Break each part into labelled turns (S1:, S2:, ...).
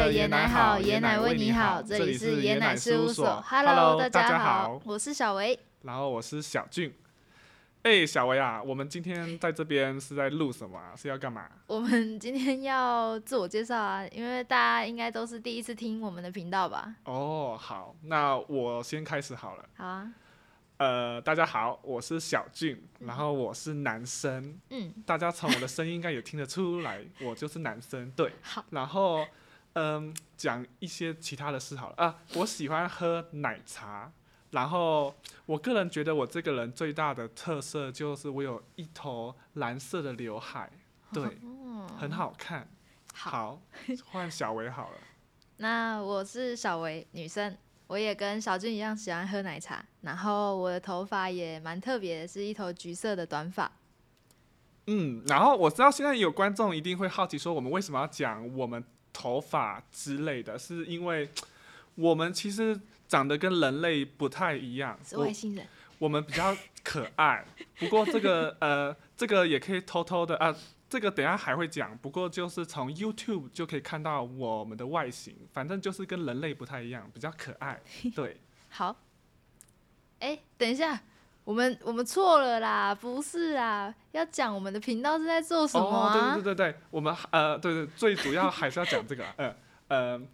S1: 奶好，爷奶为你好，这里是爷奶事务所。Hello，大家好，我是小维，
S2: 然后我是小俊。哎，小维啊，我们今天在这边是在录什么？啊是要干嘛？
S1: 我们今天要自我介绍啊，因为大家应该都是第一次听我们的频道吧？
S2: 哦，好，那我先开始好了。
S1: 好啊。
S2: 呃，大家好，我是小俊，然后我是男生。
S1: 嗯，
S2: 大家从我的声音应该也听得出来，我就是男生。对，
S1: 好。
S2: 然后，嗯，讲一些其他的事好了啊。我喜欢喝奶茶，然后我个人觉得我这个人最大的特色就是我有一头蓝色的刘海，对，很好看。
S1: 好，
S2: 换小维好了。
S1: 那我是小维，女生。我也跟小俊一样喜欢喝奶茶，然后我的头发也蛮特别，是一头橘色的短发。
S2: 嗯，然后我知道现在有观众一定会好奇说，我们为什么要讲我们头发之类的？是因为 我们其实长得跟人类不太一样，
S1: 是外星人。
S2: 我们比较可爱，不过这个 呃，这个也可以偷偷的啊。这个等下还会讲，不过就是从 YouTube 就可以看到我们的外形，反正就是跟人类不太一样，比较可爱。对，
S1: 好。哎，等一下，我们我们错了啦，不是啊，要讲我们的频道是在做什么啊？
S2: 对对对对对，我们呃，对对，最主要还是要讲这个。嗯嗯，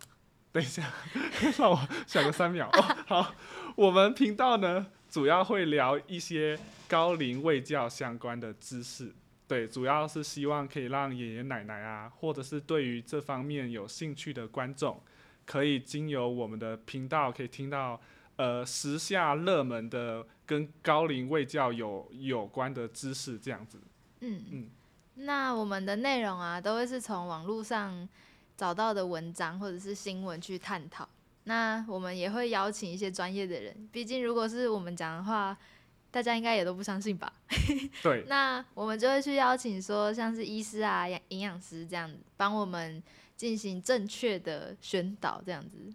S2: 等一下，让我想个三秒。好，我们频道呢，主要会聊一些高龄卫教相关的知识。对，主要是希望可以让爷爷奶奶啊，或者是对于这方面有兴趣的观众，可以经由我们的频道，可以听到呃时下热门的跟高龄卫教有有关的知识，这样子。
S1: 嗯嗯。那我们的内容啊，都会是从网络上找到的文章或者是新闻去探讨。那我们也会邀请一些专业的人，毕竟如果是我们讲的话。大家应该也都不相信吧？
S2: 对。
S1: 那我们就会去邀请说，像是医师啊、营营养师这样，帮我们进行正确的宣导，这样子。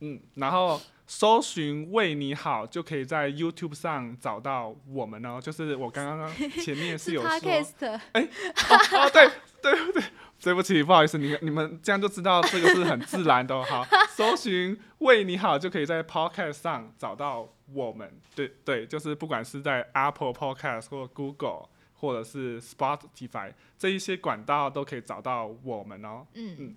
S2: 嗯，然后搜寻“为你好”就可以在 YouTube 上找到我们哦。就是我刚刚前面是有说，哎，哦，对对对。对不起，不好意思，你你们这样就知道这个是很自然的。好，搜寻“为你好”就可以在 Podcast 上找到我们。对对，就是不管是在 Apple Podcast 或 Google 或者是 Spotify 这一些管道都可以找到我们
S1: 哦。嗯嗯。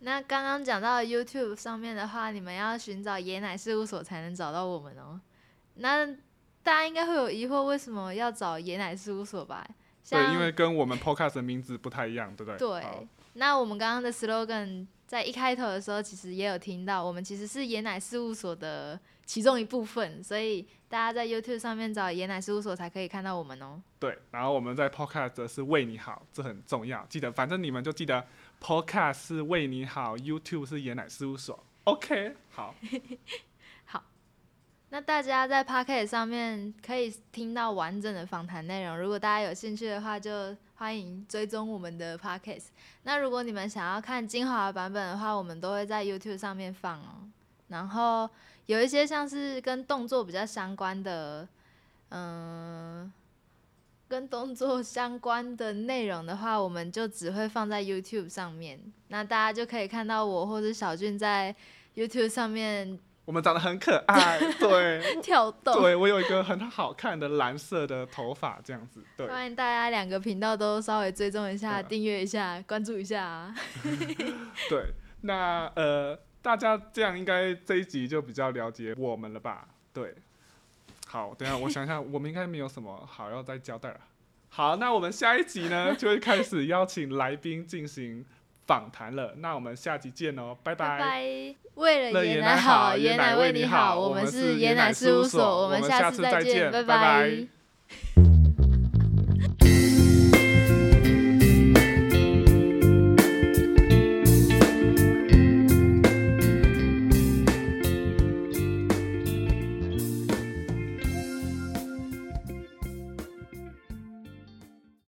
S1: 那刚刚讲到 YouTube 上面的话，你们要寻找爷奶事务所才能找到我们哦。那大家应该会有疑惑，为什么要找爷奶事务所吧？
S2: 对，因为跟我们 podcast 的名字不太一样，对不对？
S1: 对。那我们刚刚的 slogan 在一开头的时候，其实也有听到，我们其实是椰奶事务所的其中一部分，所以大家在 YouTube 上面找椰奶事务所才可以看到我们哦。
S2: 对，然后我们在 podcast 是为你好，这很重要，记得，反正你们就记得 podcast 是为你好，YouTube 是椰奶事务所。OK，好。
S1: 那大家在 p o c k e t 上面可以听到完整的访谈内容。如果大家有兴趣的话，就欢迎追踪我们的 p o c k e t 那如果你们想要看精华版本的话，我们都会在 YouTube 上面放哦。然后有一些像是跟动作比较相关的，嗯，跟动作相关的内容的话，我们就只会放在 YouTube 上面。那大家就可以看到我或者小俊在 YouTube 上面。
S2: 我们长得很可爱，对，
S1: 跳动，
S2: 对我有一个很好看的蓝色的头发，这样子，对。
S1: 欢迎大家两个频道都稍微追踪一下，订阅一下，关注一下。
S2: 啊 对，那呃，大家这样应该这一集就比较了解我们了吧？对。好，等下我想想，我们应该没有什么好要再交代了。好，那我们下一集呢，就会开始邀请来宾进行。访谈了，那我们下集见哦，拜
S1: 拜。为了爷奶好，爷奶为你好，我们是爷奶事务所，我们下次再见，拜拜。